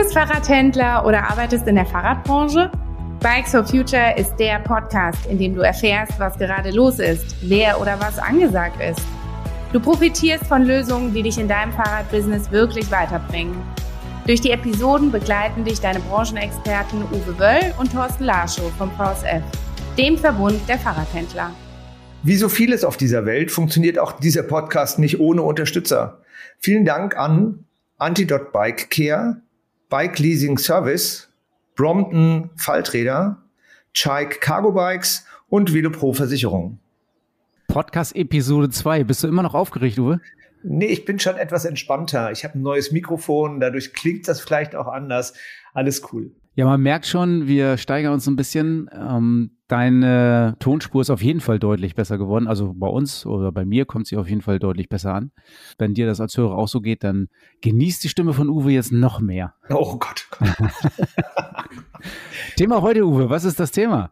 bist Fahrradhändler oder arbeitest in der Fahrradbranche? Bikes for Future ist der Podcast, in dem du erfährst, was gerade los ist, wer oder was angesagt ist. Du profitierst von Lösungen, die dich in deinem Fahrradbusiness wirklich weiterbringen. Durch die Episoden begleiten dich deine Branchenexperten Uwe Wöll und Thorsten Larschow vom VSF, dem Verbund der Fahrradhändler. Wie so vieles auf dieser Welt funktioniert auch dieser Podcast nicht ohne Unterstützer. Vielen Dank an Antidot Bike Care, Bike Leasing Service, Brompton Falträder, Chike Cargo Bikes und Velopro Versicherung. Podcast Episode 2. Bist du immer noch aufgeregt, Uwe? Nee, ich bin schon etwas entspannter. Ich habe ein neues Mikrofon, dadurch klingt das vielleicht auch anders. Alles cool. Ja, man merkt schon, wir steigern uns ein bisschen. Ähm, deine Tonspur ist auf jeden Fall deutlich besser geworden. Also bei uns oder bei mir kommt sie auf jeden Fall deutlich besser an. Wenn dir das als Hörer auch so geht, dann genießt die Stimme von Uwe jetzt noch mehr. Oh Gott. Thema heute, Uwe. Was ist das Thema?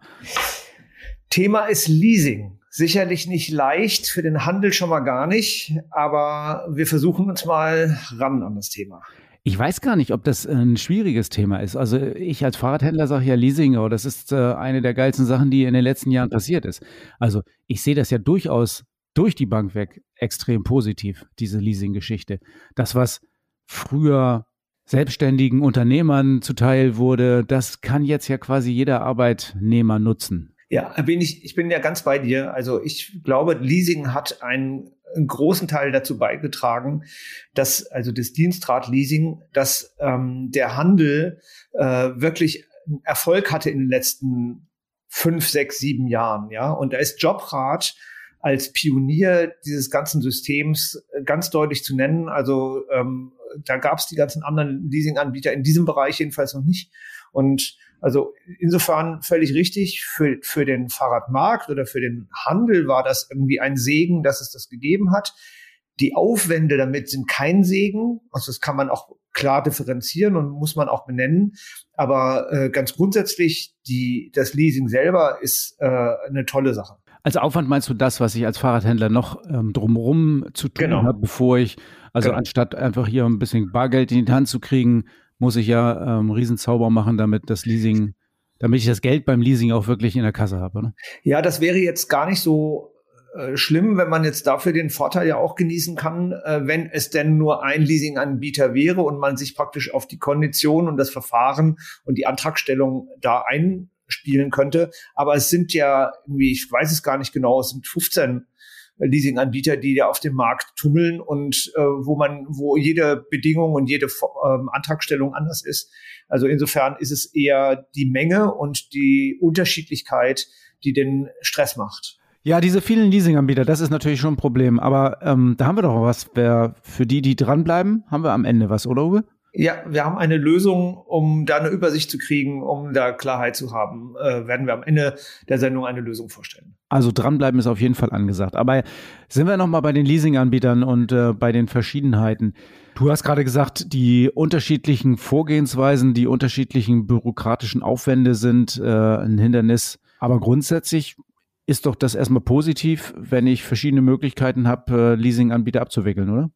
Thema ist Leasing. Sicherlich nicht leicht, für den Handel schon mal gar nicht, aber wir versuchen uns mal ran an das Thema. Ich weiß gar nicht, ob das ein schwieriges Thema ist. Also ich als Fahrradhändler sage ja Leasing, oh, das ist äh, eine der geilsten Sachen, die in den letzten Jahren passiert ist. Also ich sehe das ja durchaus durch die Bank weg extrem positiv, diese Leasing-Geschichte. Das, was früher selbstständigen Unternehmern zuteil wurde, das kann jetzt ja quasi jeder Arbeitnehmer nutzen. Ja, bin ich, ich bin ja ganz bei dir. Also ich glaube, Leasing hat einen, einen großen Teil dazu beigetragen, dass, also das Dienstrat-Leasing, dass ähm, der Handel äh, wirklich Erfolg hatte in den letzten fünf, sechs, sieben Jahren. Ja, und da ist Jobrat als Pionier dieses ganzen Systems ganz deutlich zu nennen. Also ähm, da gab es die ganzen anderen Leasing-Anbieter in diesem Bereich jedenfalls noch nicht. Und also insofern völlig richtig. Für, für den Fahrradmarkt oder für den Handel war das irgendwie ein Segen, dass es das gegeben hat. Die Aufwände damit sind kein Segen. Also das kann man auch klar differenzieren und muss man auch benennen. Aber äh, ganz grundsätzlich, die, das Leasing selber ist äh, eine tolle Sache. Als Aufwand meinst du das, was ich als Fahrradhändler noch ähm, drumherum zu tun genau. habe, bevor ich, also genau. anstatt einfach hier ein bisschen Bargeld in die Hand zu kriegen, muss ich ja ähm, Riesenzauber machen, damit das Leasing, damit ich das Geld beim Leasing auch wirklich in der Kasse habe. Ne? Ja, das wäre jetzt gar nicht so äh, schlimm, wenn man jetzt dafür den Vorteil ja auch genießen kann, äh, wenn es denn nur ein Leasinganbieter wäre und man sich praktisch auf die Kondition und das Verfahren und die Antragstellung da einspielen könnte. Aber es sind ja irgendwie, ich weiß es gar nicht genau, es sind 15 Leasinganbieter, die da auf dem Markt tummeln und äh, wo man, wo jede Bedingung und jede ähm, Antragstellung anders ist. Also insofern ist es eher die Menge und die Unterschiedlichkeit, die den Stress macht. Ja, diese vielen Leasinganbieter, das ist natürlich schon ein Problem. Aber ähm, da haben wir doch was. Wer, für die, die dranbleiben, haben wir am Ende was, oder Uwe? Ja, wir haben eine Lösung, um da eine Übersicht zu kriegen, um da Klarheit zu haben. Äh, werden wir am Ende der Sendung eine Lösung vorstellen. Also dranbleiben ist auf jeden Fall angesagt. Aber sind wir nochmal bei den Leasinganbietern und äh, bei den Verschiedenheiten. Du hast gerade gesagt, die unterschiedlichen Vorgehensweisen, die unterschiedlichen bürokratischen Aufwände sind äh, ein Hindernis. Aber grundsätzlich ist doch das erstmal positiv, wenn ich verschiedene Möglichkeiten habe, äh, Leasinganbieter abzuwickeln, oder?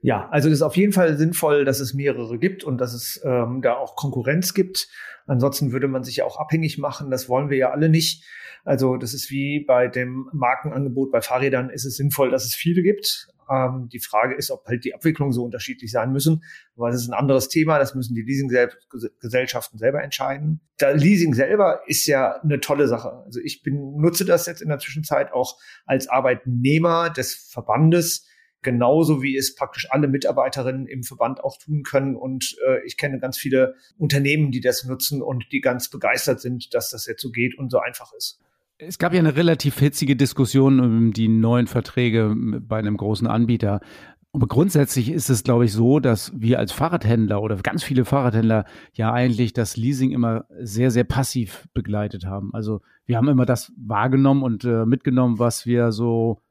Ja, also es ist auf jeden Fall sinnvoll, dass es mehrere gibt und dass es ähm, da auch Konkurrenz gibt. Ansonsten würde man sich ja auch abhängig machen. Das wollen wir ja alle nicht. Also das ist wie bei dem Markenangebot bei Fahrrädern ist es sinnvoll, dass es viele gibt. Ähm, die Frage ist, ob halt die Abwicklung so unterschiedlich sein müssen. Aber das ist ein anderes Thema. Das müssen die Leasinggesellschaften selber entscheiden. Da Leasing selber ist ja eine tolle Sache. Also ich bin, nutze das jetzt in der Zwischenzeit auch als Arbeitnehmer des Verbandes genauso wie es praktisch alle Mitarbeiterinnen im Verband auch tun können. Und äh, ich kenne ganz viele Unternehmen, die das nutzen und die ganz begeistert sind, dass das jetzt so geht und so einfach ist. Es gab ja eine relativ hitzige Diskussion um die neuen Verträge bei einem großen Anbieter. Aber grundsätzlich ist es, glaube ich, so, dass wir als Fahrradhändler oder ganz viele Fahrradhändler ja eigentlich das Leasing immer sehr, sehr passiv begleitet haben. Also wir haben immer das wahrgenommen und äh, mitgenommen, was wir so,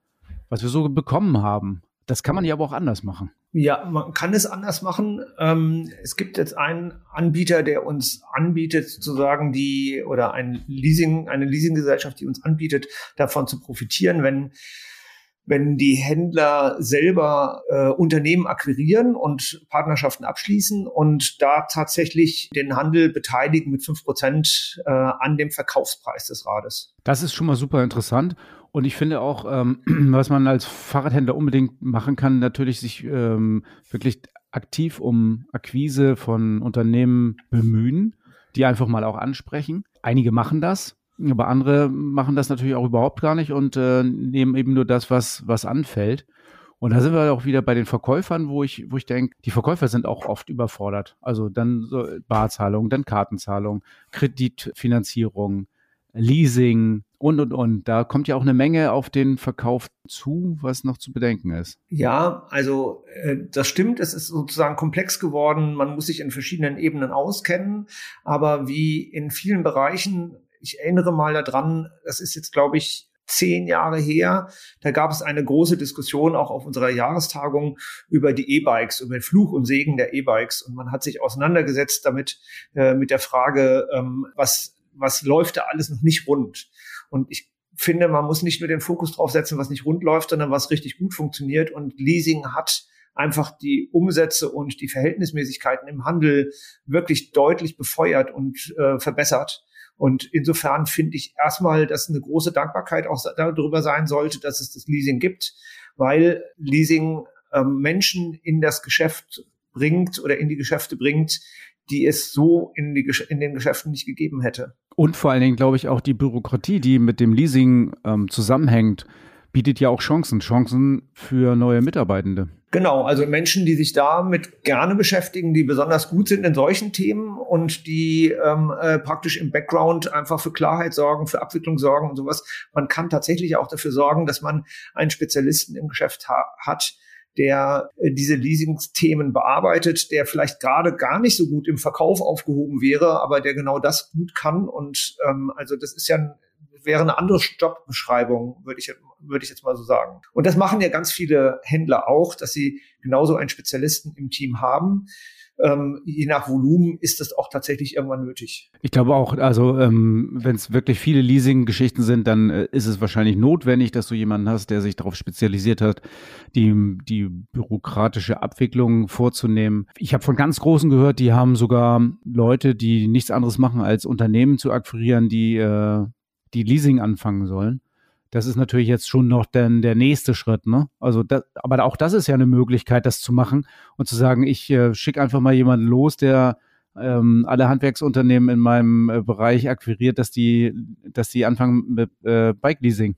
was wir so bekommen haben. Das kann man ja aber auch anders machen. Ja, man kann es anders machen. Ähm, es gibt jetzt einen Anbieter, der uns anbietet, sozusagen die, oder ein Leasing, eine Leasinggesellschaft, die uns anbietet, davon zu profitieren, wenn wenn die Händler selber äh, Unternehmen akquirieren und Partnerschaften abschließen und da tatsächlich den Handel beteiligen mit fünf Prozent äh, an dem Verkaufspreis des Rades. Das ist schon mal super interessant. Und ich finde auch, ähm, was man als Fahrradhändler unbedingt machen kann, natürlich sich ähm, wirklich aktiv um Akquise von Unternehmen bemühen, die einfach mal auch ansprechen. Einige machen das, aber andere machen das natürlich auch überhaupt gar nicht und äh, nehmen eben nur das, was, was anfällt. Und da sind wir auch wieder bei den Verkäufern, wo ich, wo ich denke, die Verkäufer sind auch oft überfordert. Also dann so Barzahlung, dann Kartenzahlung, Kreditfinanzierung, Leasing und, und, und. Da kommt ja auch eine Menge auf den Verkauf zu, was noch zu bedenken ist. Ja, also äh, das stimmt. Es ist sozusagen komplex geworden. Man muss sich in verschiedenen Ebenen auskennen. Aber wie in vielen Bereichen ich erinnere mal daran, das ist jetzt, glaube ich, zehn Jahre her. Da gab es eine große Diskussion auch auf unserer Jahrestagung über die E-Bikes, über den Fluch und Segen der E-Bikes. Und man hat sich auseinandergesetzt damit, äh, mit der Frage, ähm, was, was läuft da alles noch nicht rund? Und ich finde, man muss nicht nur den Fokus drauf setzen, was nicht rund läuft, sondern was richtig gut funktioniert. Und Leasing hat einfach die Umsätze und die Verhältnismäßigkeiten im Handel wirklich deutlich befeuert und äh, verbessert. Und insofern finde ich erstmal, dass eine große Dankbarkeit auch darüber sein sollte, dass es das Leasing gibt, weil Leasing ähm, Menschen in das Geschäft bringt oder in die Geschäfte bringt, die es so in, die, in den Geschäften nicht gegeben hätte. Und vor allen Dingen, glaube ich, auch die Bürokratie, die mit dem Leasing ähm, zusammenhängt, bietet ja auch Chancen, Chancen für neue Mitarbeitende. Genau, also Menschen, die sich damit gerne beschäftigen, die besonders gut sind in solchen Themen und die ähm, äh, praktisch im Background einfach für Klarheit sorgen, für Abwicklung sorgen und sowas. Man kann tatsächlich auch dafür sorgen, dass man einen Spezialisten im Geschäft ha hat, der äh, diese Leasingsthemen bearbeitet, der vielleicht gerade gar nicht so gut im Verkauf aufgehoben wäre, aber der genau das gut kann. Und ähm, also das ist ja ein wäre eine andere Jobbeschreibung, würde ich, würde ich jetzt mal so sagen. Und das machen ja ganz viele Händler auch, dass sie genauso einen Spezialisten im Team haben. Ähm, je nach Volumen ist das auch tatsächlich irgendwann nötig. Ich glaube auch, also ähm, wenn es wirklich viele Leasing-Geschichten sind, dann äh, ist es wahrscheinlich notwendig, dass du jemanden hast, der sich darauf spezialisiert hat, die, die bürokratische Abwicklung vorzunehmen. Ich habe von ganz Großen gehört, die haben sogar Leute, die nichts anderes machen, als Unternehmen zu akquirieren, die äh, die Leasing anfangen sollen. Das ist natürlich jetzt schon noch dann der nächste Schritt, ne? Also, das, aber auch das ist ja eine Möglichkeit, das zu machen und zu sagen, ich äh, schicke einfach mal jemanden los, der ähm, alle Handwerksunternehmen in meinem äh, Bereich akquiriert, dass die, dass die anfangen mit äh, Bike Leasing.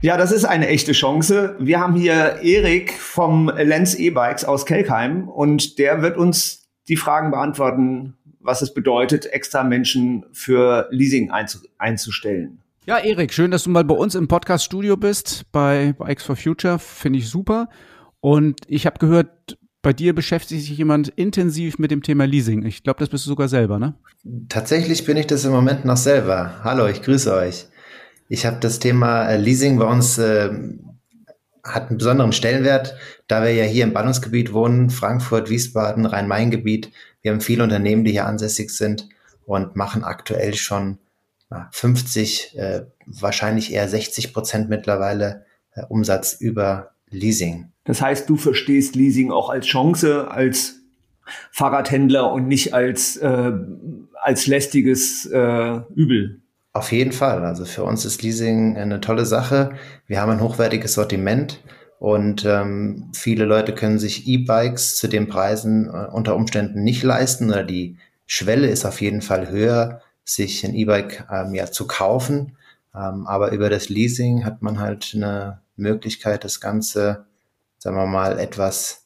Ja, das ist eine echte Chance. Wir haben hier Erik vom Lenz E-Bikes aus Kelkheim und der wird uns die Fragen beantworten, was es bedeutet, extra Menschen für Leasing einzustellen. Ja, Erik, schön, dass du mal bei uns im Podcast-Studio bist, bei Bikes for Future. Finde ich super. Und ich habe gehört, bei dir beschäftigt sich jemand intensiv mit dem Thema Leasing. Ich glaube, das bist du sogar selber, ne? Tatsächlich bin ich das im Moment noch selber. Hallo, ich grüße euch. Ich habe das Thema äh, Leasing bei uns äh, hat einen besonderen Stellenwert, da wir ja hier im Ballungsgebiet wohnen, Frankfurt, Wiesbaden, Rhein-Main-Gebiet. Wir haben viele Unternehmen, die hier ansässig sind und machen aktuell schon 50, äh, wahrscheinlich eher 60 Prozent mittlerweile äh, Umsatz über Leasing. Das heißt, du verstehst Leasing auch als Chance, als Fahrradhändler und nicht als, äh, als lästiges äh, Übel. Auf jeden Fall. Also für uns ist Leasing eine tolle Sache. Wir haben ein hochwertiges Sortiment und ähm, viele Leute können sich E-Bikes zu den Preisen äh, unter Umständen nicht leisten oder die Schwelle ist auf jeden Fall höher sich ein E-Bike ähm, ja zu kaufen. Ähm, aber über das Leasing hat man halt eine Möglichkeit, das Ganze, sagen wir mal, etwas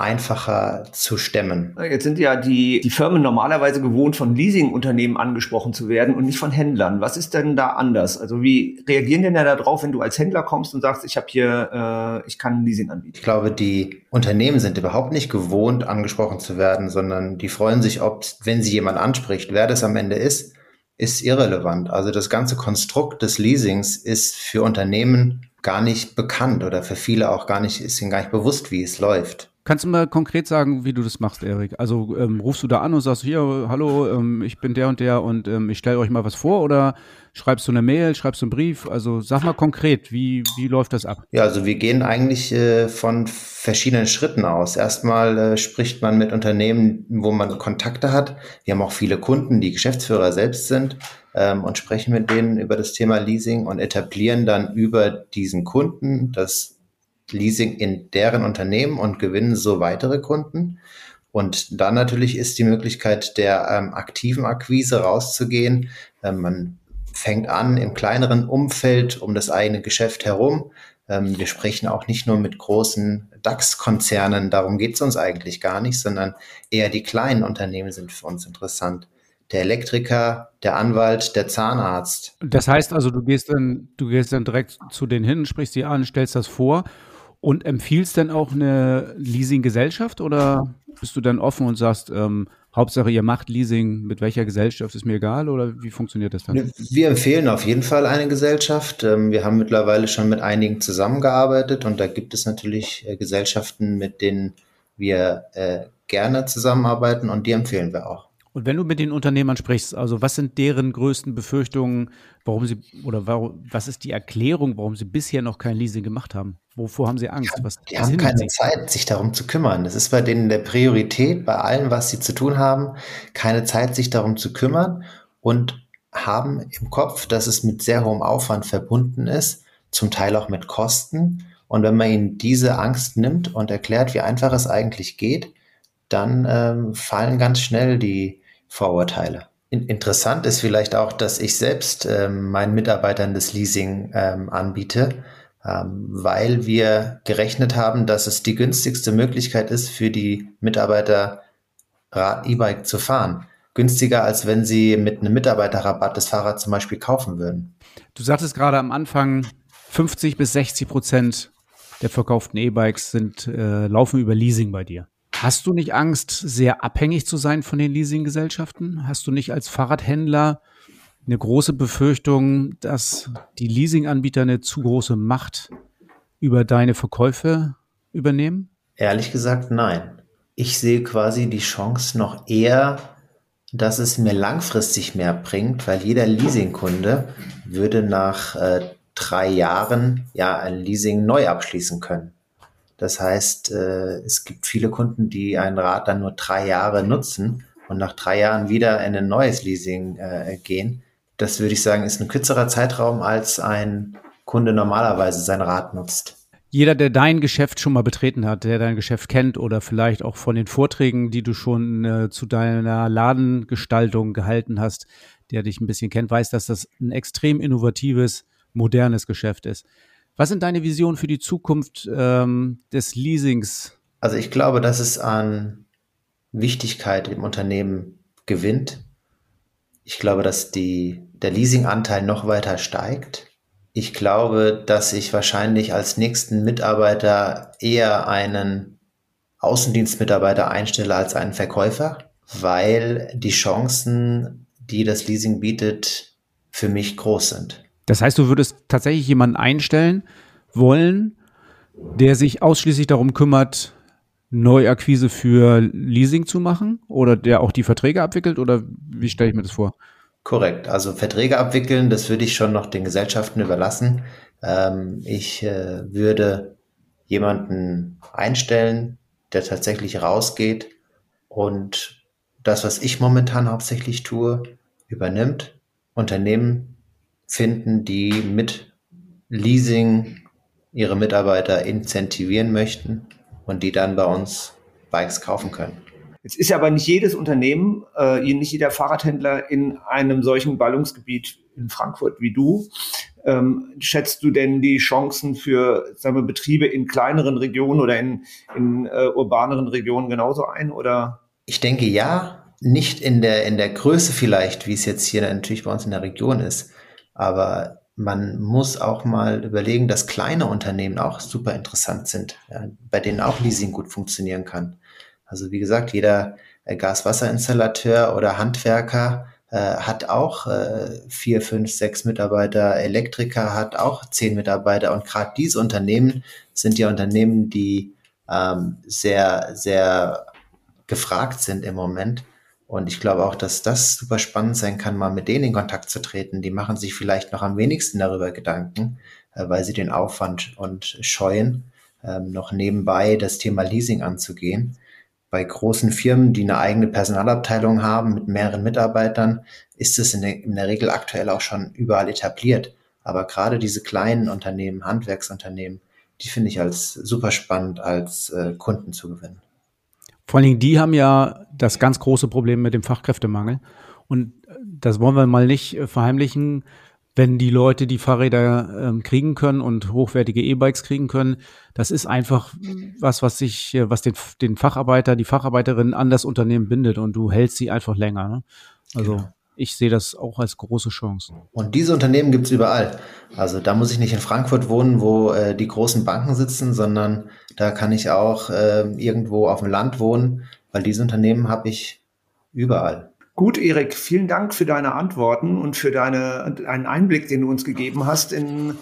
einfacher zu stemmen. Jetzt sind ja die, die Firmen normalerweise gewohnt, von Leasingunternehmen angesprochen zu werden und nicht von Händlern. Was ist denn da anders? Also wie reagieren denn da drauf, wenn du als Händler kommst und sagst, ich habe hier, äh, ich kann Leasing anbieten? Ich glaube, die Unternehmen sind überhaupt nicht gewohnt, angesprochen zu werden, sondern die freuen sich, ob, wenn sie jemand anspricht, wer das am Ende ist, ist irrelevant. Also das ganze Konstrukt des Leasings ist für Unternehmen gar nicht bekannt oder für viele auch gar nicht, ist ihnen gar nicht bewusst, wie es läuft. Kannst du mal konkret sagen, wie du das machst, Erik? Also ähm, rufst du da an und sagst, hier, hallo, ähm, ich bin der und der und ähm, ich stelle euch mal was vor oder schreibst du eine Mail, schreibst du einen Brief? Also sag mal konkret, wie, wie läuft das ab? Ja, also wir gehen eigentlich äh, von verschiedenen Schritten aus. Erstmal äh, spricht man mit Unternehmen, wo man Kontakte hat. Wir haben auch viele Kunden, die Geschäftsführer selbst sind ähm, und sprechen mit denen über das Thema Leasing und etablieren dann über diesen Kunden das Leasing in deren Unternehmen und gewinnen so weitere Kunden. Und dann natürlich ist die Möglichkeit der ähm, aktiven Akquise rauszugehen. Ähm, man fängt an im kleineren Umfeld um das eigene Geschäft herum. Ähm, wir sprechen auch nicht nur mit großen DAX-Konzernen, darum geht es uns eigentlich gar nicht, sondern eher die kleinen Unternehmen sind für uns interessant. Der Elektriker, der Anwalt, der Zahnarzt. Das heißt also, du gehst dann, du gehst dann direkt zu denen hin, sprichst sie an, stellst das vor und empfiehlst denn auch eine Leasing-Gesellschaft oder bist du dann offen und sagst, ähm, Hauptsache ihr macht Leasing, mit welcher Gesellschaft ist mir egal oder wie funktioniert das dann? Wir empfehlen auf jeden Fall eine Gesellschaft. Ähm, wir haben mittlerweile schon mit einigen zusammengearbeitet und da gibt es natürlich äh, Gesellschaften, mit denen wir äh, gerne zusammenarbeiten und die empfehlen wir auch. Und wenn du mit den Unternehmern sprichst, also was sind deren größten Befürchtungen, warum sie oder warum, was ist die Erklärung, warum sie bisher noch kein Leasing gemacht haben? Wovor haben sie Angst? Was, die was haben keine sie? Zeit, sich darum zu kümmern. Das ist bei denen der Priorität, bei allem, was sie zu tun haben, keine Zeit, sich darum zu kümmern und haben im Kopf, dass es mit sehr hohem Aufwand verbunden ist, zum Teil auch mit Kosten. Und wenn man ihnen diese Angst nimmt und erklärt, wie einfach es eigentlich geht, dann ähm, fallen ganz schnell die Vorurteile. In interessant ist vielleicht auch, dass ich selbst ähm, meinen Mitarbeitern das Leasing ähm, anbiete, weil wir gerechnet haben, dass es die günstigste Möglichkeit ist, für die Mitarbeiter Rad-E-Bike zu fahren. Günstiger, als wenn sie mit einem Mitarbeiterrabatt das Fahrrad zum Beispiel kaufen würden. Du sagtest gerade am Anfang, 50 bis 60 Prozent der verkauften E-Bikes sind, äh, laufen über Leasing bei dir. Hast du nicht Angst, sehr abhängig zu sein von den Leasinggesellschaften? Hast du nicht als Fahrradhändler eine große Befürchtung, dass die Leasinganbieter eine zu große Macht über deine Verkäufe übernehmen? Ehrlich gesagt, nein. Ich sehe quasi die Chance noch eher, dass es mir langfristig mehr bringt, weil jeder Leasingkunde würde nach äh, drei Jahren ja ein Leasing neu abschließen können. Das heißt, äh, es gibt viele Kunden, die ein Rad dann nur drei Jahre nutzen und nach drei Jahren wieder in ein neues Leasing äh, gehen. Das würde ich sagen, ist ein kürzerer Zeitraum, als ein Kunde normalerweise sein Rad nutzt. Jeder, der dein Geschäft schon mal betreten hat, der dein Geschäft kennt oder vielleicht auch von den Vorträgen, die du schon äh, zu deiner Ladengestaltung gehalten hast, der dich ein bisschen kennt, weiß, dass das ein extrem innovatives, modernes Geschäft ist. Was sind deine Visionen für die Zukunft ähm, des Leasings? Also ich glaube, dass es an Wichtigkeit im Unternehmen gewinnt. Ich glaube, dass die, der Leasinganteil noch weiter steigt. Ich glaube, dass ich wahrscheinlich als nächsten Mitarbeiter eher einen Außendienstmitarbeiter einstelle als einen Verkäufer, weil die Chancen, die das Leasing bietet, für mich groß sind. Das heißt, du würdest tatsächlich jemanden einstellen wollen, der sich ausschließlich darum kümmert, Neuakquise für Leasing zu machen oder der auch die Verträge abwickelt oder wie stelle ich mir das vor? Korrekt. Also Verträge abwickeln, das würde ich schon noch den Gesellschaften überlassen. Ähm, ich äh, würde jemanden einstellen, der tatsächlich rausgeht und das, was ich momentan hauptsächlich tue, übernimmt, Unternehmen finden, die mit Leasing ihre Mitarbeiter incentivieren möchten und die dann bei uns Bikes kaufen können. Jetzt ist ja aber nicht jedes Unternehmen, äh, nicht jeder Fahrradhändler in einem solchen Ballungsgebiet in Frankfurt wie du. Ähm, schätzt du denn die Chancen für sagen wir, Betriebe in kleineren Regionen oder in, in äh, urbaneren Regionen genauso ein? Oder? Ich denke ja, nicht in der, in der Größe vielleicht, wie es jetzt hier natürlich bei uns in der Region ist. Aber man muss auch mal überlegen, dass kleine Unternehmen auch super interessant sind, ja, bei denen auch Leasing gut funktionieren kann. Also wie gesagt, jeder äh, Gaswasserinstallateur oder Handwerker äh, hat auch äh, vier, fünf, sechs Mitarbeiter, Elektriker hat auch zehn Mitarbeiter und gerade diese Unternehmen sind ja Unternehmen, die ähm, sehr, sehr gefragt sind im Moment. Und ich glaube auch, dass das super spannend sein kann, mal mit denen in Kontakt zu treten. Die machen sich vielleicht noch am wenigsten darüber Gedanken, äh, weil sie den Aufwand und scheuen, ähm, noch nebenbei das Thema Leasing anzugehen. Bei großen Firmen, die eine eigene Personalabteilung haben mit mehreren Mitarbeitern, ist es in der, in der Regel aktuell auch schon überall etabliert. Aber gerade diese kleinen Unternehmen, Handwerksunternehmen, die finde ich als super spannend als äh, Kunden zu gewinnen. Vor allen Dingen, die haben ja das ganz große Problem mit dem Fachkräftemangel. Und das wollen wir mal nicht äh, verheimlichen. Wenn die Leute die Fahrräder ähm, kriegen können und hochwertige E-Bikes kriegen können, das ist einfach was, was sich, äh, was den, den Facharbeiter, die Facharbeiterin an das Unternehmen bindet und du hältst sie einfach länger. Ne? Also genau ich sehe das auch als große Chance. Und diese Unternehmen gibt es überall. Also da muss ich nicht in Frankfurt wohnen, wo äh, die großen Banken sitzen, sondern da kann ich auch äh, irgendwo auf dem Land wohnen, weil diese Unternehmen habe ich überall. Gut, Erik, vielen Dank für deine Antworten und für deine, einen Einblick, den du uns gegeben hast in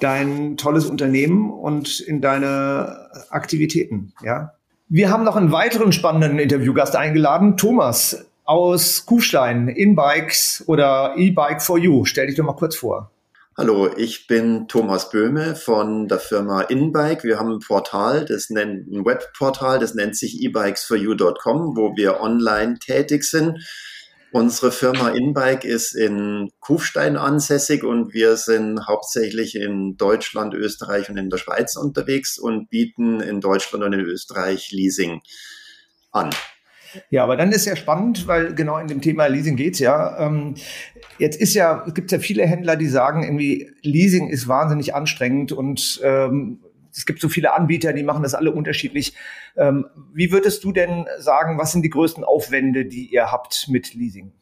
dein tolles Unternehmen und in deine Aktivitäten. Ja. Wir haben noch einen weiteren spannenden Interviewgast eingeladen, Thomas aus Kufstein, InBikes oder E-Bike for You. Stell dich doch mal kurz vor. Hallo, ich bin Thomas Böhme von der Firma InBike. Wir haben ein Portal, das nennt ein Webportal, das nennt sich ebikesforyou.com, wo wir online tätig sind. Unsere Firma InBike ist in Kufstein ansässig und wir sind hauptsächlich in Deutschland, Österreich und in der Schweiz unterwegs und bieten in Deutschland und in Österreich Leasing an. Ja, aber dann ist ja spannend, weil genau in dem Thema Leasing geht's ja. Ähm, jetzt ist ja, es gibt ja viele Händler, die sagen, irgendwie Leasing ist wahnsinnig anstrengend und ähm, es gibt so viele Anbieter, die machen das alle unterschiedlich. Ähm, wie würdest du denn sagen, was sind die größten Aufwände, die ihr habt mit Leasing?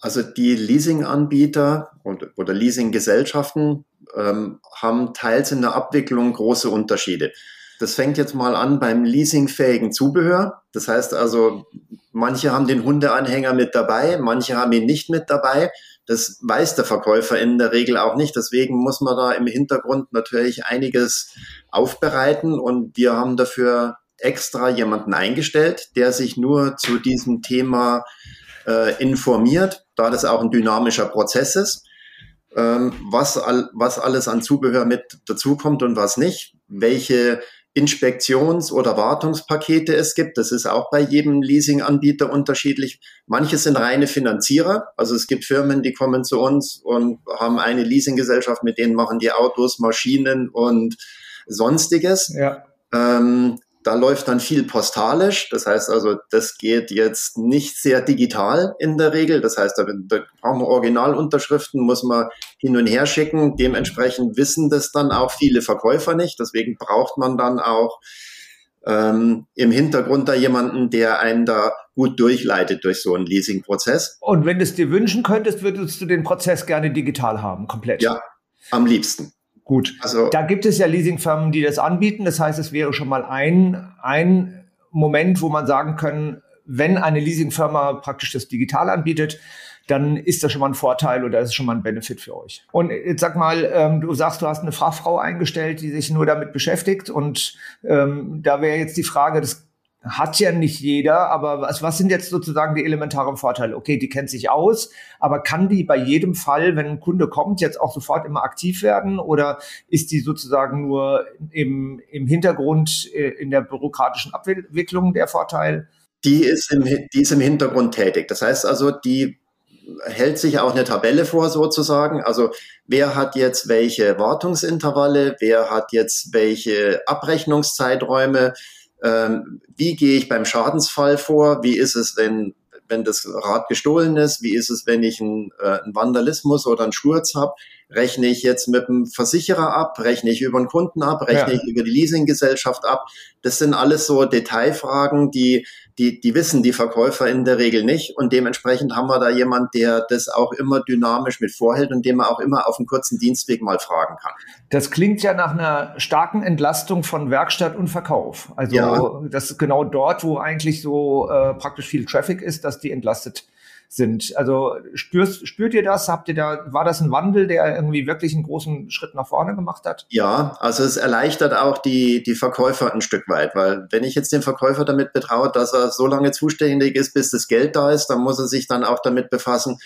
Also die Leasing-Anbieter oder, oder Leasing-Gesellschaften ähm, haben teils in der Abwicklung große Unterschiede. Das fängt jetzt mal an beim leasingfähigen Zubehör. Das heißt also, manche haben den Hundeanhänger mit dabei, manche haben ihn nicht mit dabei. Das weiß der Verkäufer in der Regel auch nicht. Deswegen muss man da im Hintergrund natürlich einiges aufbereiten und wir haben dafür extra jemanden eingestellt, der sich nur zu diesem Thema äh, informiert, da das auch ein dynamischer Prozess ist, ähm, was, all, was alles an Zubehör mit dazukommt und was nicht, welche Inspektions- oder Wartungspakete es gibt. Das ist auch bei jedem Leasinganbieter unterschiedlich. Manche sind reine Finanzierer. Also es gibt Firmen, die kommen zu uns und haben eine Leasinggesellschaft, mit denen machen die Autos, Maschinen und sonstiges. Ja. Ähm, da läuft dann viel postalisch. Das heißt also, das geht jetzt nicht sehr digital in der Regel. Das heißt, da, da brauchen wir Originalunterschriften, muss man hin und her schicken. Dementsprechend wissen das dann auch viele Verkäufer nicht. Deswegen braucht man dann auch ähm, im Hintergrund da jemanden, der einen da gut durchleitet durch so einen Leasing-Prozess. Und wenn du es dir wünschen könntest, würdest du den Prozess gerne digital haben, komplett? Ja, am liebsten. Gut, also da gibt es ja Leasingfirmen, die das anbieten. Das heißt, es wäre schon mal ein, ein Moment, wo man sagen können, wenn eine Leasingfirma praktisch das digital anbietet, dann ist das schon mal ein Vorteil oder ist schon mal ein Benefit für euch. Und jetzt sag mal, ähm, du sagst, du hast eine Fachfrau eingestellt, die sich nur damit beschäftigt. Und ähm, da wäre jetzt die Frage, das hat ja nicht jeder, aber was, was sind jetzt sozusagen die elementaren Vorteile? Okay, die kennt sich aus, aber kann die bei jedem Fall, wenn ein Kunde kommt, jetzt auch sofort immer aktiv werden oder ist die sozusagen nur im, im Hintergrund äh, in der bürokratischen Abwicklung der Vorteil? Die ist, im, die ist im Hintergrund tätig. Das heißt also, die hält sich auch eine Tabelle vor sozusagen. Also wer hat jetzt welche Wartungsintervalle, wer hat jetzt welche Abrechnungszeiträume, ähm, wie gehe ich beim Schadensfall vor? Wie ist es, wenn, wenn das Rad gestohlen ist? Wie ist es, wenn ich einen, äh, einen Vandalismus oder einen Sturz habe? Rechne ich jetzt mit dem Versicherer ab? Rechne ich über den Kunden ab? Rechne ja. ich über die Leasinggesellschaft ab? Das sind alles so Detailfragen, die die, die wissen die Verkäufer in der Regel nicht. Und dementsprechend haben wir da jemand, der das auch immer dynamisch mit vorhält und den man auch immer auf einem kurzen Dienstweg mal fragen kann. Das klingt ja nach einer starken Entlastung von Werkstatt und Verkauf. Also ja. das ist genau dort, wo eigentlich so äh, praktisch viel Traffic ist, dass die entlastet sind. Also spürst, spürt ihr das? Habt ihr da, war das ein Wandel, der irgendwie wirklich einen großen Schritt nach vorne gemacht hat? Ja, also es erleichtert auch die, die Verkäufer ein Stück weit, weil wenn ich jetzt den Verkäufer damit betraue, dass er so lange zuständig ist, bis das Geld da ist, dann muss er sich dann auch damit befassen,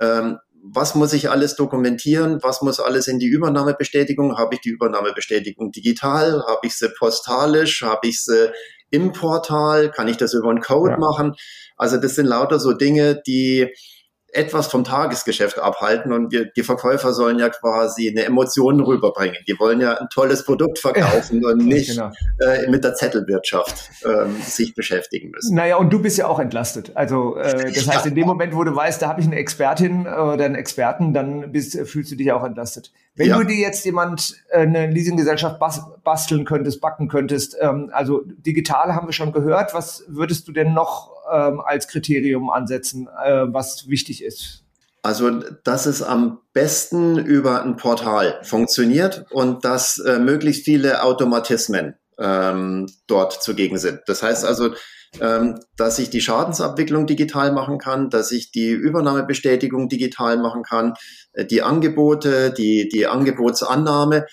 ähm, was muss ich alles dokumentieren, was muss alles in die Übernahmebestätigung, habe ich die Übernahmebestätigung digital, habe ich sie postalisch, habe ich sie im Portal, kann ich das über einen Code ja. machen. Also das sind lauter so Dinge, die etwas vom Tagesgeschäft abhalten und wir, die Verkäufer sollen ja quasi eine Emotion rüberbringen. Die wollen ja ein tolles Produkt verkaufen und nicht genau. äh, mit der Zettelwirtschaft ähm, sich beschäftigen müssen. Naja, und du bist ja auch entlastet. Also äh, das heißt, in dem Moment, wo du weißt, da habe ich eine Expertin oder einen Experten, dann bist, fühlst du dich auch entlastet. Wenn ja. du dir jetzt jemand äh, eine Leasinggesellschaft bas basteln könntest, backen könntest, ähm, also digital haben wir schon gehört, was würdest du denn noch ähm, als Kriterium ansetzen, äh, was wichtig ist? Also, dass es am besten über ein Portal funktioniert und dass äh, möglichst viele Automatismen ähm, dort zugegen sind. Das heißt also, ähm, dass ich die Schadensabwicklung digital machen kann, dass ich die Übernahmebestätigung digital machen kann, äh, die Angebote, die, die Angebotsannahme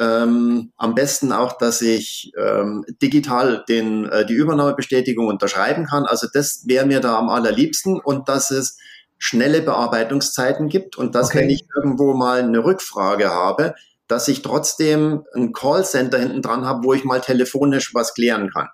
ähm, am besten auch, dass ich ähm, digital den, äh, die Übernahmebestätigung unterschreiben kann. Also das wäre mir da am allerliebsten und dass es schnelle Bearbeitungszeiten gibt und dass, okay. wenn ich irgendwo mal eine Rückfrage habe, dass ich trotzdem ein Callcenter hinten dran habe, wo ich mal telefonisch was klären kann.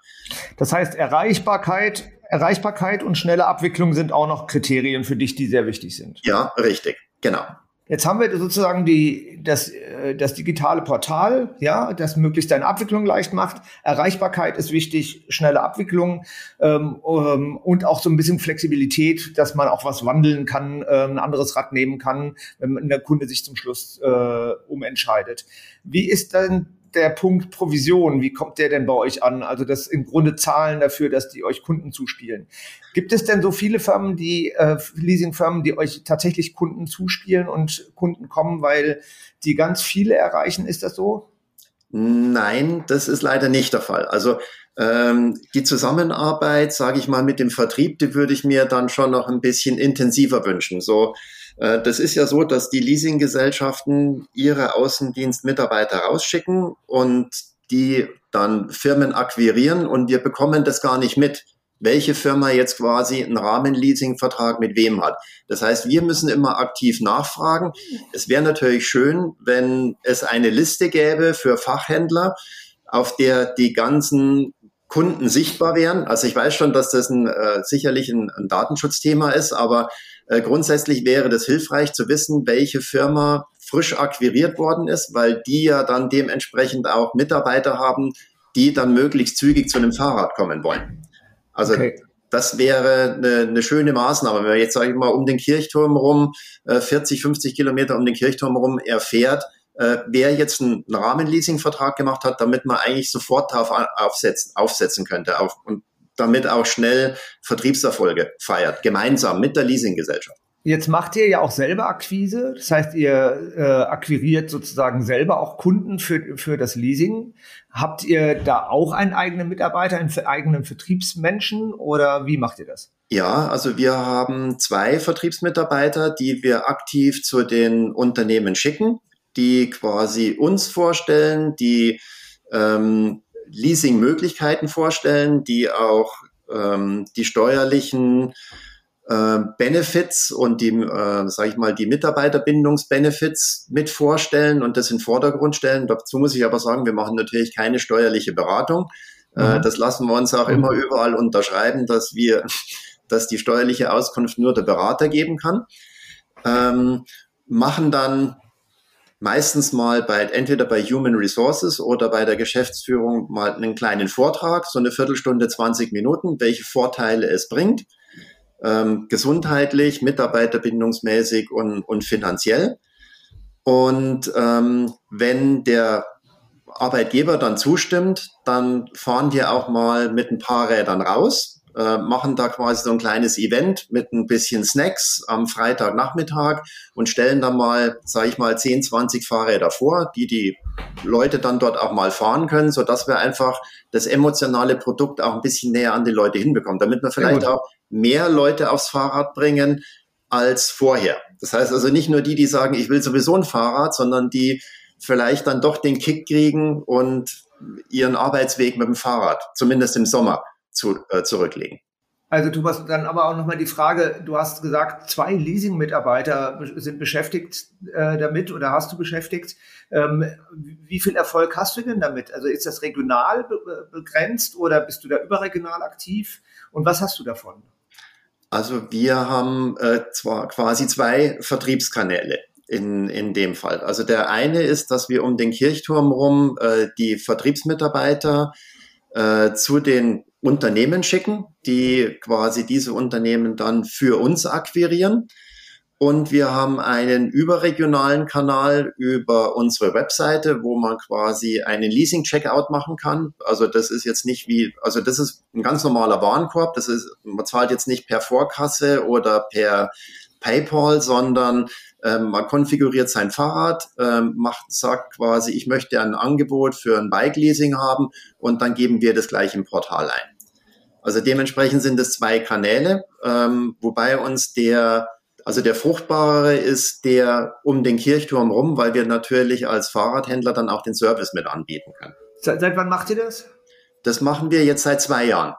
Das heißt, Erreichbarkeit, Erreichbarkeit und schnelle Abwicklung sind auch noch Kriterien für dich, die sehr wichtig sind. Ja, richtig, genau. Jetzt haben wir sozusagen die, das, äh, das digitale Portal, ja, das möglichst deine Abwicklung leicht macht. Erreichbarkeit ist wichtig, schnelle Abwicklung ähm, ähm, und auch so ein bisschen Flexibilität, dass man auch was wandeln kann, äh, ein anderes Rad nehmen kann, wenn der Kunde sich zum Schluss äh, umentscheidet. Wie ist denn der Punkt Provision, wie kommt der denn bei euch an? Also das im Grunde Zahlen dafür, dass die euch Kunden zuspielen. Gibt es denn so viele Firmen, die äh, Leasingfirmen, die euch tatsächlich Kunden zuspielen und Kunden kommen, weil die ganz viele erreichen? Ist das so? Nein, das ist leider nicht der Fall. Also ähm, die Zusammenarbeit, sage ich mal, mit dem Vertrieb, die würde ich mir dann schon noch ein bisschen intensiver wünschen. So das ist ja so, dass die Leasinggesellschaften ihre Außendienstmitarbeiter rausschicken und die dann Firmen akquirieren und wir bekommen das gar nicht mit, welche Firma jetzt quasi einen Rahmenleasingvertrag mit wem hat. Das heißt, wir müssen immer aktiv nachfragen. Es wäre natürlich schön, wenn es eine Liste gäbe für Fachhändler, auf der die ganzen Kunden sichtbar wären. Also ich weiß schon, dass das ein, äh, sicherlich ein, ein Datenschutzthema ist, aber äh, grundsätzlich wäre das hilfreich zu wissen, welche Firma frisch akquiriert worden ist, weil die ja dann dementsprechend auch Mitarbeiter haben, die dann möglichst zügig zu einem Fahrrad kommen wollen. Also okay. das wäre eine, eine schöne Maßnahme. Wenn man jetzt, sage ich mal, um den Kirchturm rum, äh, 40, 50 Kilometer um den Kirchturm rum erfährt, äh, wer jetzt einen Rahmenleasingvertrag gemacht hat, damit man eigentlich sofort darauf aufsetzen, aufsetzen könnte auf, und damit auch schnell Vertriebserfolge feiert, gemeinsam mit der Leasinggesellschaft. Jetzt macht ihr ja auch selber Akquise, das heißt, ihr äh, akquiriert sozusagen selber auch Kunden für, für das Leasing. Habt ihr da auch einen eigenen Mitarbeiter, einen eigenen Vertriebsmenschen oder wie macht ihr das? Ja, also wir haben zwei Vertriebsmitarbeiter, die wir aktiv zu den Unternehmen schicken, die quasi uns vorstellen, die ähm, Leasing-Möglichkeiten vorstellen, die auch ähm, die steuerlichen äh, Benefits und die, äh, sage ich mal, die Mitarbeiterbindungsbenefits mit vorstellen und das in Vordergrund stellen. Dazu muss ich aber sagen, wir machen natürlich keine steuerliche Beratung. Äh, mhm. das lassen wir uns auch immer überall unterschreiben, dass wir, dass die steuerliche Auskunft nur der Berater geben kann. Ähm, machen dann meistens mal bei, entweder bei Human Resources oder bei der Geschäftsführung mal einen kleinen Vortrag, so eine Viertelstunde, 20 Minuten, welche Vorteile es bringt, ähm, gesundheitlich, mitarbeiterbindungsmäßig und, und finanziell. Und ähm, wenn der Arbeitgeber dann zustimmt, dann fahren wir auch mal mit ein paar Rädern raus äh, machen da quasi so ein kleines Event mit ein bisschen Snacks am Freitagnachmittag und stellen dann mal, sage ich mal, 10, 20 Fahrräder vor, die die Leute dann dort auch mal fahren können, so dass wir einfach das emotionale Produkt auch ein bisschen näher an die Leute hinbekommen, damit wir vielleicht auch mehr Leute aufs Fahrrad bringen als vorher. Das heißt also nicht nur die, die sagen, ich will sowieso ein Fahrrad, sondern die vielleicht dann doch den Kick kriegen und ihren Arbeitsweg mit dem Fahrrad, zumindest im Sommer, zu, äh, zurücklegen. Also Thomas, dann aber auch nochmal die Frage, du hast gesagt, zwei Leasing-Mitarbeiter sind beschäftigt äh, damit oder hast du beschäftigt. Ähm, wie viel Erfolg hast du denn damit? Also ist das regional be begrenzt oder bist du da überregional aktiv? Und was hast du davon? Also wir haben äh, zwar quasi zwei Vertriebskanäle in, in dem Fall. Also der eine ist, dass wir um den Kirchturm rum äh, die Vertriebsmitarbeiter äh, zu den Unternehmen schicken, die quasi diese Unternehmen dann für uns akquirieren. Und wir haben einen überregionalen Kanal über unsere Webseite, wo man quasi einen Leasing-Checkout machen kann. Also das ist jetzt nicht wie, also das ist ein ganz normaler Warenkorb. Das ist, man zahlt jetzt nicht per Vorkasse oder per PayPal, sondern ähm, man konfiguriert sein Fahrrad, ähm, macht, sagt quasi, ich möchte ein Angebot für ein Bike-Leasing haben und dann geben wir das gleich im Portal ein. Also dementsprechend sind es zwei Kanäle, ähm, wobei uns der also der fruchtbare ist der um den Kirchturm rum, weil wir natürlich als Fahrradhändler dann auch den Service mit anbieten können. Seit, seit wann macht ihr das? Das machen wir jetzt seit zwei Jahren.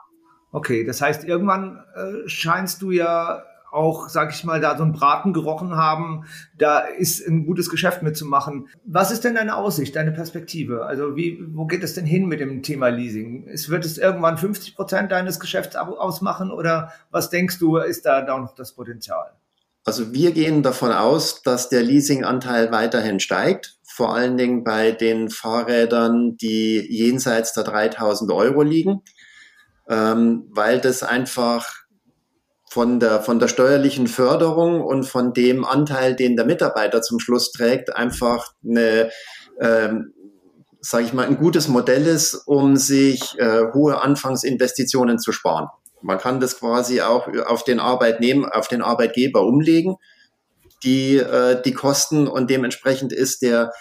Okay, das heißt, irgendwann äh, scheinst du ja auch, sag ich mal, da so einen Braten gerochen haben, da ist ein gutes Geschäft mitzumachen. Was ist denn deine Aussicht, deine Perspektive? Also wie, wo geht es denn hin mit dem Thema Leasing? Es, wird es irgendwann 50 Prozent deines Geschäfts ausmachen oder was denkst du, ist da, da noch das Potenzial? Also wir gehen davon aus, dass der Leasinganteil weiterhin steigt, vor allen Dingen bei den Fahrrädern, die jenseits der 3000 Euro liegen, ähm, weil das einfach von der, von der steuerlichen Förderung und von dem Anteil, den der Mitarbeiter zum Schluss trägt, einfach eine, ähm, sage ich mal, ein gutes Modell ist, um sich äh, hohe Anfangsinvestitionen zu sparen. Man kann das quasi auch auf den Arbeitnehmer, auf den Arbeitgeber umlegen, die, äh, die Kosten und dementsprechend ist der,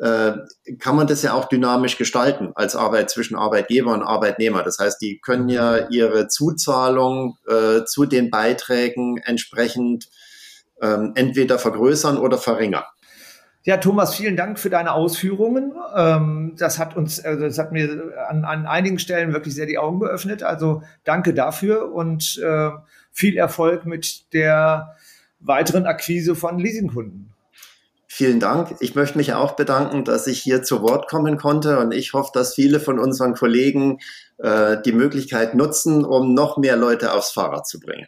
kann man das ja auch dynamisch gestalten als Arbeit zwischen Arbeitgeber und Arbeitnehmer. Das heißt, die können ja ihre Zuzahlung äh, zu den Beiträgen entsprechend ähm, entweder vergrößern oder verringern. Ja, Thomas, vielen Dank für deine Ausführungen. Ähm, das hat uns, also das hat mir an, an einigen Stellen wirklich sehr die Augen geöffnet. Also danke dafür und äh, viel Erfolg mit der weiteren Akquise von Leasingkunden. Vielen Dank. Ich möchte mich auch bedanken, dass ich hier zu Wort kommen konnte und ich hoffe, dass viele von unseren Kollegen äh, die Möglichkeit nutzen, um noch mehr Leute aufs Fahrrad zu bringen.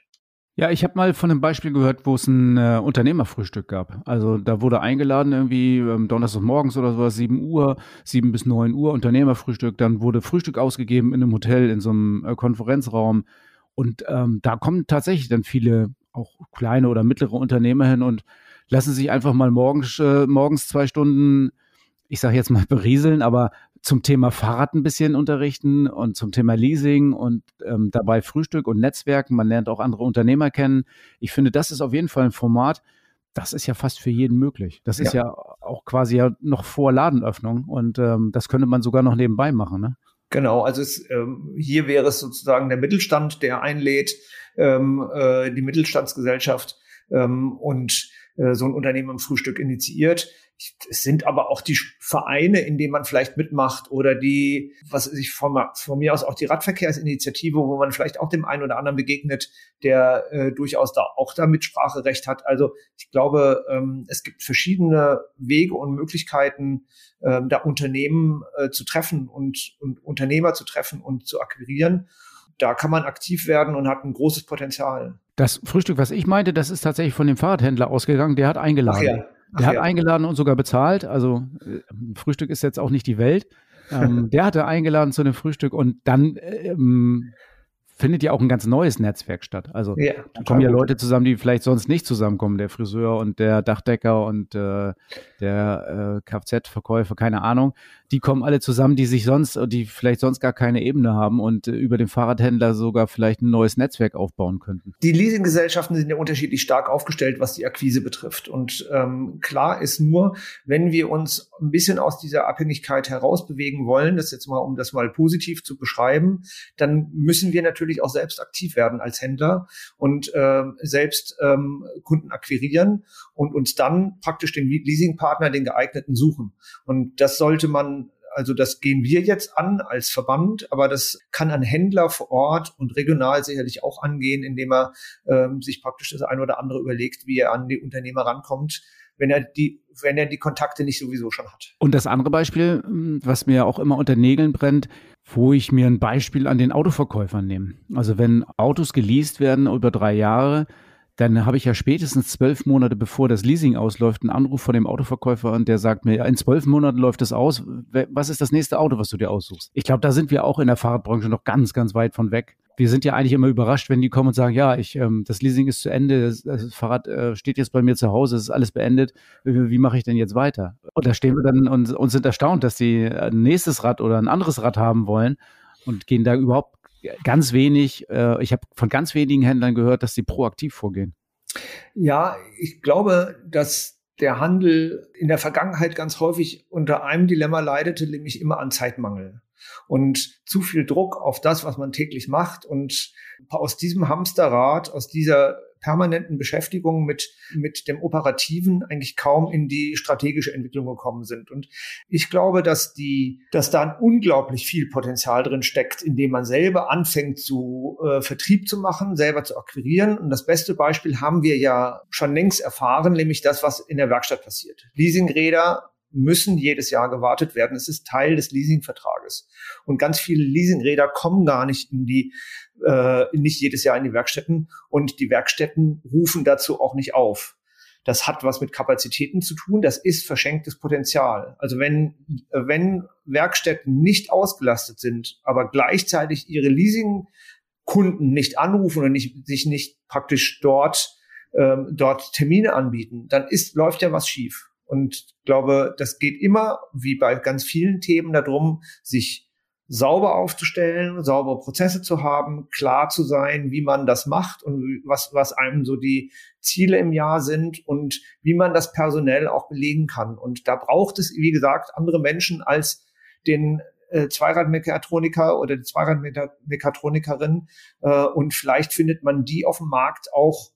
Ja, ich habe mal von einem Beispiel gehört, wo es ein äh, Unternehmerfrühstück gab. Also da wurde eingeladen irgendwie ähm, Donnerstag morgens oder sowas, 7 Uhr, 7 bis 9 Uhr Unternehmerfrühstück. Dann wurde Frühstück ausgegeben in einem Hotel, in so einem äh, Konferenzraum. Und ähm, da kommen tatsächlich dann viele auch kleine oder mittlere Unternehmer hin und lassen sich einfach mal morgens, äh, morgens zwei Stunden, ich sage jetzt mal berieseln, aber zum Thema Fahrrad ein bisschen unterrichten und zum Thema Leasing und ähm, dabei Frühstück und Netzwerken. Man lernt auch andere Unternehmer kennen. Ich finde, das ist auf jeden Fall ein Format, das ist ja fast für jeden möglich. Das ist ja, ja auch quasi ja noch vor Ladenöffnung und ähm, das könnte man sogar noch nebenbei machen. Ne? Genau, also es, ähm, hier wäre es sozusagen der Mittelstand, der einlädt, ähm, äh, die Mittelstandsgesellschaft ähm, und äh, so ein Unternehmen im Frühstück initiiert. Es sind aber auch die Vereine, in denen man vielleicht mitmacht oder die, was ich von, von mir aus auch die Radverkehrsinitiative, wo man vielleicht auch dem einen oder anderen begegnet, der äh, durchaus da auch da Mitspracherecht hat. Also ich glaube, ähm, es gibt verschiedene Wege und Möglichkeiten, ähm, da Unternehmen äh, zu treffen und, und Unternehmer zu treffen und zu akquirieren. Da kann man aktiv werden und hat ein großes Potenzial. Das Frühstück, was ich meinte, das ist tatsächlich von dem Fahrradhändler ausgegangen. Der hat eingeladen. Ach ja. Ach der hat ja. eingeladen und sogar bezahlt. Also äh, Frühstück ist jetzt auch nicht die Welt. Ähm, der hatte eingeladen zu einem Frühstück und dann ähm, findet ja auch ein ganz neues Netzwerk statt. Also ja, da kommen ja Leute zusammen, die vielleicht sonst nicht zusammenkommen. Der Friseur und der Dachdecker und äh, der äh, Kfz-Verkäufer, keine Ahnung. Die kommen alle zusammen, die sich sonst, die vielleicht sonst gar keine Ebene haben und äh, über den Fahrradhändler sogar vielleicht ein neues Netzwerk aufbauen könnten. Die Leasinggesellschaften sind ja unterschiedlich stark aufgestellt, was die Akquise betrifft. Und ähm, klar ist nur, wenn wir uns ein bisschen aus dieser Abhängigkeit herausbewegen wollen, das jetzt mal, um das mal positiv zu beschreiben, dann müssen wir natürlich auch selbst aktiv werden als Händler und äh, selbst ähm, Kunden akquirieren und uns dann praktisch den Leasingpartner, den geeigneten suchen. Und das sollte man also das gehen wir jetzt an als Verband, aber das kann ein Händler vor Ort und regional sicherlich auch angehen, indem er ähm, sich praktisch das ein oder andere überlegt, wie er an die Unternehmer rankommt, wenn er die, wenn er die Kontakte nicht sowieso schon hat. Und das andere Beispiel, hm, was mir auch immer unter Nägeln brennt, wo ich mir ein Beispiel an den Autoverkäufern nehme. Also wenn Autos geleast werden über drei Jahre, dann habe ich ja spätestens zwölf Monate bevor das Leasing ausläuft, einen Anruf von dem Autoverkäufer und der sagt mir, in zwölf Monaten läuft es aus. Was ist das nächste Auto, was du dir aussuchst? Ich glaube, da sind wir auch in der Fahrradbranche noch ganz, ganz weit von weg. Wir sind ja eigentlich immer überrascht, wenn die kommen und sagen, ja, ich, ähm, das Leasing ist zu Ende, das, das Fahrrad äh, steht jetzt bei mir zu Hause, es ist alles beendet. Wie, wie mache ich denn jetzt weiter? Und da stehen wir dann und, und sind erstaunt, dass die ein nächstes Rad oder ein anderes Rad haben wollen und gehen da überhaupt ganz wenig, äh, ich habe von ganz wenigen Händlern gehört, dass sie proaktiv vorgehen. Ja, ich glaube, dass der Handel in der Vergangenheit ganz häufig unter einem Dilemma leidete, nämlich immer an Zeitmangel und zu viel Druck auf das, was man täglich macht. Und aus diesem Hamsterrad, aus dieser permanenten Beschäftigung mit, mit dem Operativen eigentlich kaum in die strategische Entwicklung gekommen sind. Und ich glaube, dass die, dass da ein unglaublich viel Potenzial drin steckt, indem man selber anfängt zu äh, Vertrieb zu machen, selber zu akquirieren. Und das beste Beispiel haben wir ja schon längst erfahren, nämlich das, was in der Werkstatt passiert. Leasingräder müssen jedes Jahr gewartet werden. Es ist Teil des Leasingvertrages. Und ganz viele Leasingräder kommen gar nicht in die, äh, nicht jedes Jahr in die Werkstätten und die Werkstätten rufen dazu auch nicht auf. Das hat was mit Kapazitäten zu tun. Das ist verschenktes Potenzial. Also wenn, wenn Werkstätten nicht ausgelastet sind, aber gleichzeitig ihre Leasingkunden nicht anrufen oder nicht, sich nicht praktisch dort, ähm, dort Termine anbieten, dann ist, läuft ja was schief. Und glaube, das geht immer, wie bei ganz vielen Themen, darum, sich sauber aufzustellen, saubere Prozesse zu haben, klar zu sein, wie man das macht und was, was einem so die Ziele im Jahr sind und wie man das personell auch belegen kann. Und da braucht es, wie gesagt, andere Menschen als den äh, Zweiradmechatroniker oder die Zweiradmechatronikerin. Äh, und vielleicht findet man die auf dem Markt auch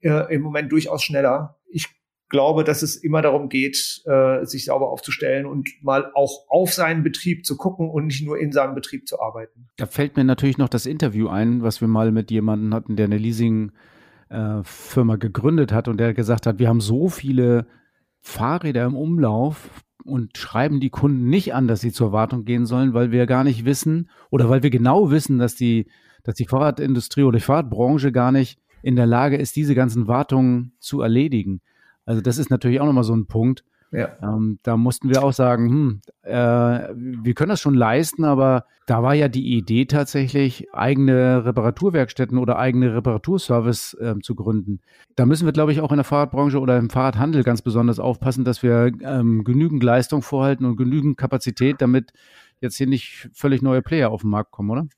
äh, im Moment durchaus schneller. Ich glaube, dass es immer darum geht, äh, sich sauber aufzustellen und mal auch auf seinen Betrieb zu gucken und nicht nur in seinem Betrieb zu arbeiten. Da fällt mir natürlich noch das Interview ein, was wir mal mit jemandem hatten, der eine Leasing-Firma äh, gegründet hat und der gesagt hat, wir haben so viele Fahrräder im Umlauf und schreiben die Kunden nicht an, dass sie zur Wartung gehen sollen, weil wir gar nicht wissen oder weil wir genau wissen, dass die, dass die Fahrradindustrie oder die Fahrradbranche gar nicht in der Lage ist, diese ganzen Wartungen zu erledigen. Also das ist natürlich auch nochmal so ein Punkt. Ja. Ähm, da mussten wir auch sagen, hm, äh, wir können das schon leisten, aber da war ja die Idee tatsächlich, eigene Reparaturwerkstätten oder eigene Reparaturservice äh, zu gründen. Da müssen wir, glaube ich, auch in der Fahrradbranche oder im Fahrradhandel ganz besonders aufpassen, dass wir ähm, genügend Leistung vorhalten und genügend Kapazität, damit jetzt hier nicht völlig neue Player auf den Markt kommen, oder?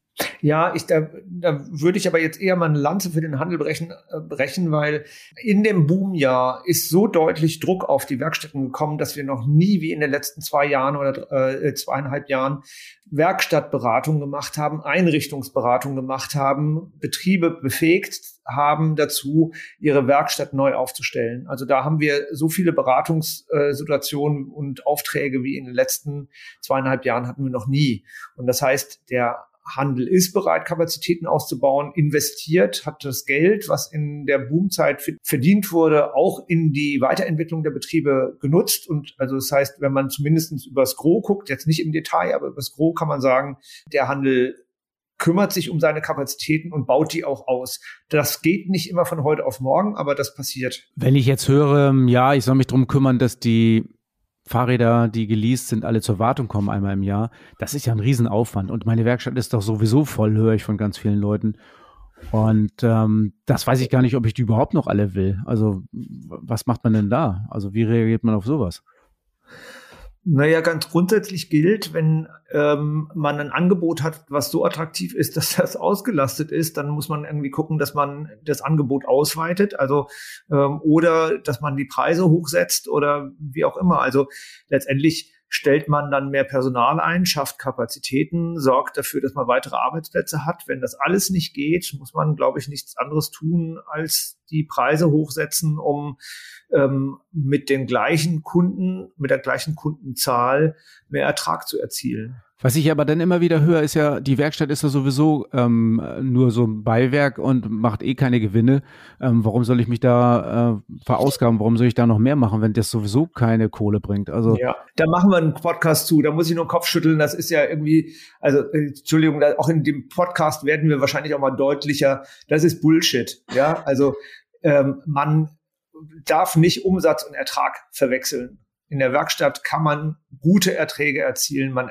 Ja, ich, da, da würde ich aber jetzt eher mal eine Lanze für den Handel brechen, äh, brechen, weil in dem Boomjahr ist so deutlich Druck auf die Werkstätten gekommen, dass wir noch nie wie in den letzten zwei Jahren oder äh, zweieinhalb Jahren Werkstattberatung gemacht haben, Einrichtungsberatung gemacht haben, Betriebe befähigt haben dazu, ihre Werkstatt neu aufzustellen. Also da haben wir so viele Beratungssituationen und Aufträge wie in den letzten zweieinhalb Jahren hatten wir noch nie. Und das heißt, der Handel ist bereit, Kapazitäten auszubauen, investiert, hat das Geld, was in der Boomzeit verdient wurde, auch in die Weiterentwicklung der Betriebe genutzt. Und also das heißt, wenn man zumindest übers Gros guckt, jetzt nicht im Detail, aber übers Gros kann man sagen, der Handel kümmert sich um seine Kapazitäten und baut die auch aus. Das geht nicht immer von heute auf morgen, aber das passiert. Wenn ich jetzt höre, ja, ich soll mich drum kümmern, dass die Fahrräder, die geleast sind, alle zur Wartung kommen einmal im Jahr. Das ist ja ein Riesenaufwand. Und meine Werkstatt ist doch sowieso voll, höre ich von ganz vielen Leuten. Und ähm, das weiß ich gar nicht, ob ich die überhaupt noch alle will. Also was macht man denn da? Also wie reagiert man auf sowas? Naja, ganz grundsätzlich gilt, wenn ähm, man ein Angebot hat, was so attraktiv ist, dass das ausgelastet ist, dann muss man irgendwie gucken, dass man das Angebot ausweitet, also ähm, oder dass man die Preise hochsetzt oder wie auch immer. Also letztendlich stellt man dann mehr Personal ein, schafft Kapazitäten, sorgt dafür, dass man weitere Arbeitsplätze hat. Wenn das alles nicht geht, muss man, glaube ich, nichts anderes tun, als die Preise hochsetzen, um ähm, mit den gleichen Kunden, mit der gleichen Kundenzahl mehr Ertrag zu erzielen. Was ich aber dann immer wieder höre, ist ja, die Werkstatt ist ja sowieso ähm, nur so ein Beiwerk und macht eh keine Gewinne. Ähm, warum soll ich mich da äh, verausgaben? Warum soll ich da noch mehr machen, wenn das sowieso keine Kohle bringt? Also ja, da machen wir einen Podcast zu. Da muss ich nur den Kopf schütteln. Das ist ja irgendwie, also äh, Entschuldigung, auch in dem Podcast werden wir wahrscheinlich auch mal deutlicher. Das ist Bullshit. Ja, also ähm, man darf nicht Umsatz und Ertrag verwechseln in der Werkstatt kann man gute Erträge erzielen. Man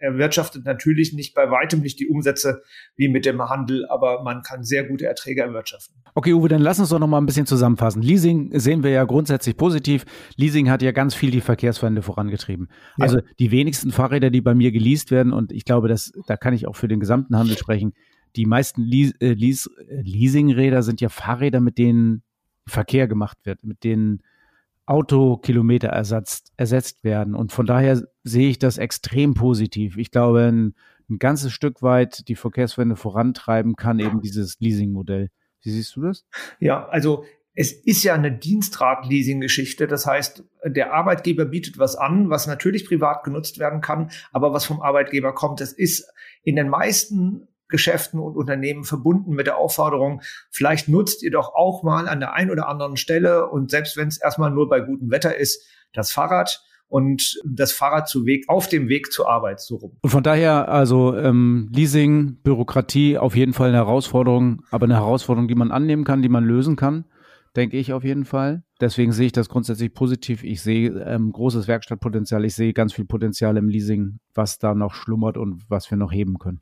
erwirtschaftet natürlich nicht bei weitem nicht die Umsätze wie mit dem Handel, aber man kann sehr gute Erträge erwirtschaften. Okay, Uwe, dann lass uns doch noch mal ein bisschen zusammenfassen. Leasing sehen wir ja grundsätzlich positiv. Leasing hat ja ganz viel die Verkehrswende vorangetrieben. Ja. Also die wenigsten Fahrräder, die bei mir geleast werden, und ich glaube, dass, da kann ich auch für den gesamten Handel sprechen, die meisten Leas äh, Leas Leasingräder sind ja Fahrräder, mit denen Verkehr gemacht wird, mit denen Autokilometer ersetzt, ersetzt werden. Und von daher sehe ich das extrem positiv. Ich glaube, ein, ein ganzes Stück weit die Verkehrswende vorantreiben kann eben dieses Leasing-Modell. Wie siehst du das? Ja, also es ist ja eine Dienstrad-Leasing-Geschichte. Das heißt, der Arbeitgeber bietet was an, was natürlich privat genutzt werden kann, aber was vom Arbeitgeber kommt. Es ist in den meisten Geschäften und Unternehmen verbunden mit der Aufforderung, vielleicht nutzt ihr doch auch mal an der einen oder anderen Stelle und selbst wenn es erstmal nur bei gutem Wetter ist, das Fahrrad und das Fahrrad zu Weg, auf dem Weg zur Arbeit so rum. Und von daher, also ähm, Leasing, Bürokratie, auf jeden Fall eine Herausforderung, aber eine Herausforderung, die man annehmen kann, die man lösen kann, denke ich auf jeden Fall. Deswegen sehe ich das grundsätzlich positiv. Ich sehe ähm, großes Werkstattpotenzial, ich sehe ganz viel Potenzial im Leasing, was da noch schlummert und was wir noch heben können.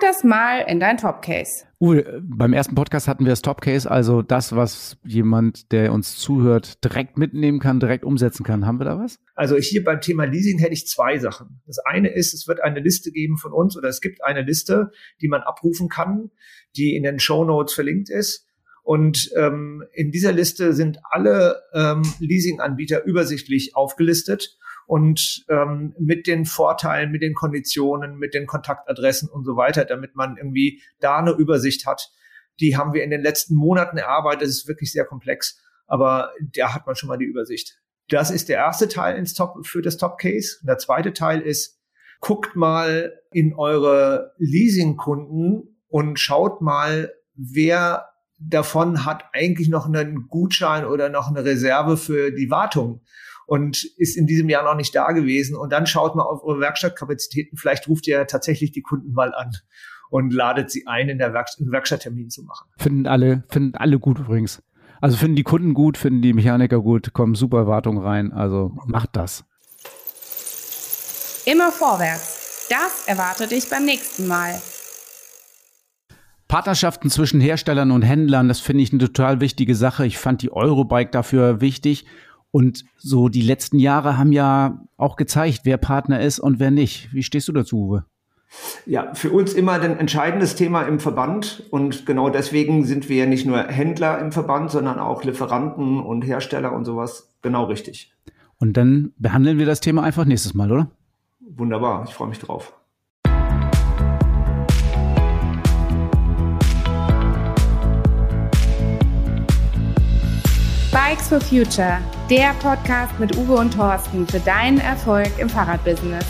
Das mal in dein Top-Case. Uwe, beim ersten Podcast hatten wir das Top-Case, also das, was jemand, der uns zuhört, direkt mitnehmen kann, direkt umsetzen kann. Haben wir da was? Also hier beim Thema Leasing hätte ich zwei Sachen. Das eine ist, es wird eine Liste geben von uns oder es gibt eine Liste, die man abrufen kann, die in den Show Notes verlinkt ist. Und ähm, in dieser Liste sind alle ähm, Leasing-Anbieter übersichtlich aufgelistet und ähm, mit den Vorteilen, mit den Konditionen, mit den Kontaktadressen und so weiter, damit man irgendwie da eine Übersicht hat. Die haben wir in den letzten Monaten erarbeitet. Das ist wirklich sehr komplex, aber da hat man schon mal die Übersicht. Das ist der erste Teil ins Top, für das Top Case. Und der zweite Teil ist, guckt mal in eure Leasingkunden und schaut mal, wer davon hat eigentlich noch einen Gutschein oder noch eine Reserve für die Wartung und ist in diesem Jahr noch nicht da gewesen. Und dann schaut mal auf eure Werkstattkapazitäten. Vielleicht ruft ihr tatsächlich die Kunden mal an und ladet sie ein, in der Werk einen Werkstatttermin zu machen. Finden alle, finden alle gut übrigens. Also finden die Kunden gut, finden die Mechaniker gut, kommen super Erwartungen rein. Also macht das. Immer vorwärts. Das erwartet dich beim nächsten Mal. Partnerschaften zwischen Herstellern und Händlern, das finde ich eine total wichtige Sache. Ich fand die Eurobike dafür wichtig und so die letzten Jahre haben ja auch gezeigt, wer Partner ist und wer nicht. Wie stehst du dazu, Uwe? Ja, für uns immer ein entscheidendes Thema im Verband. Und genau deswegen sind wir ja nicht nur Händler im Verband, sondern auch Lieferanten und Hersteller und sowas. Genau richtig. Und dann behandeln wir das Thema einfach nächstes Mal, oder? Wunderbar, ich freue mich drauf. Bikes for Future, der Podcast mit Uwe und Thorsten für deinen Erfolg im Fahrradbusiness.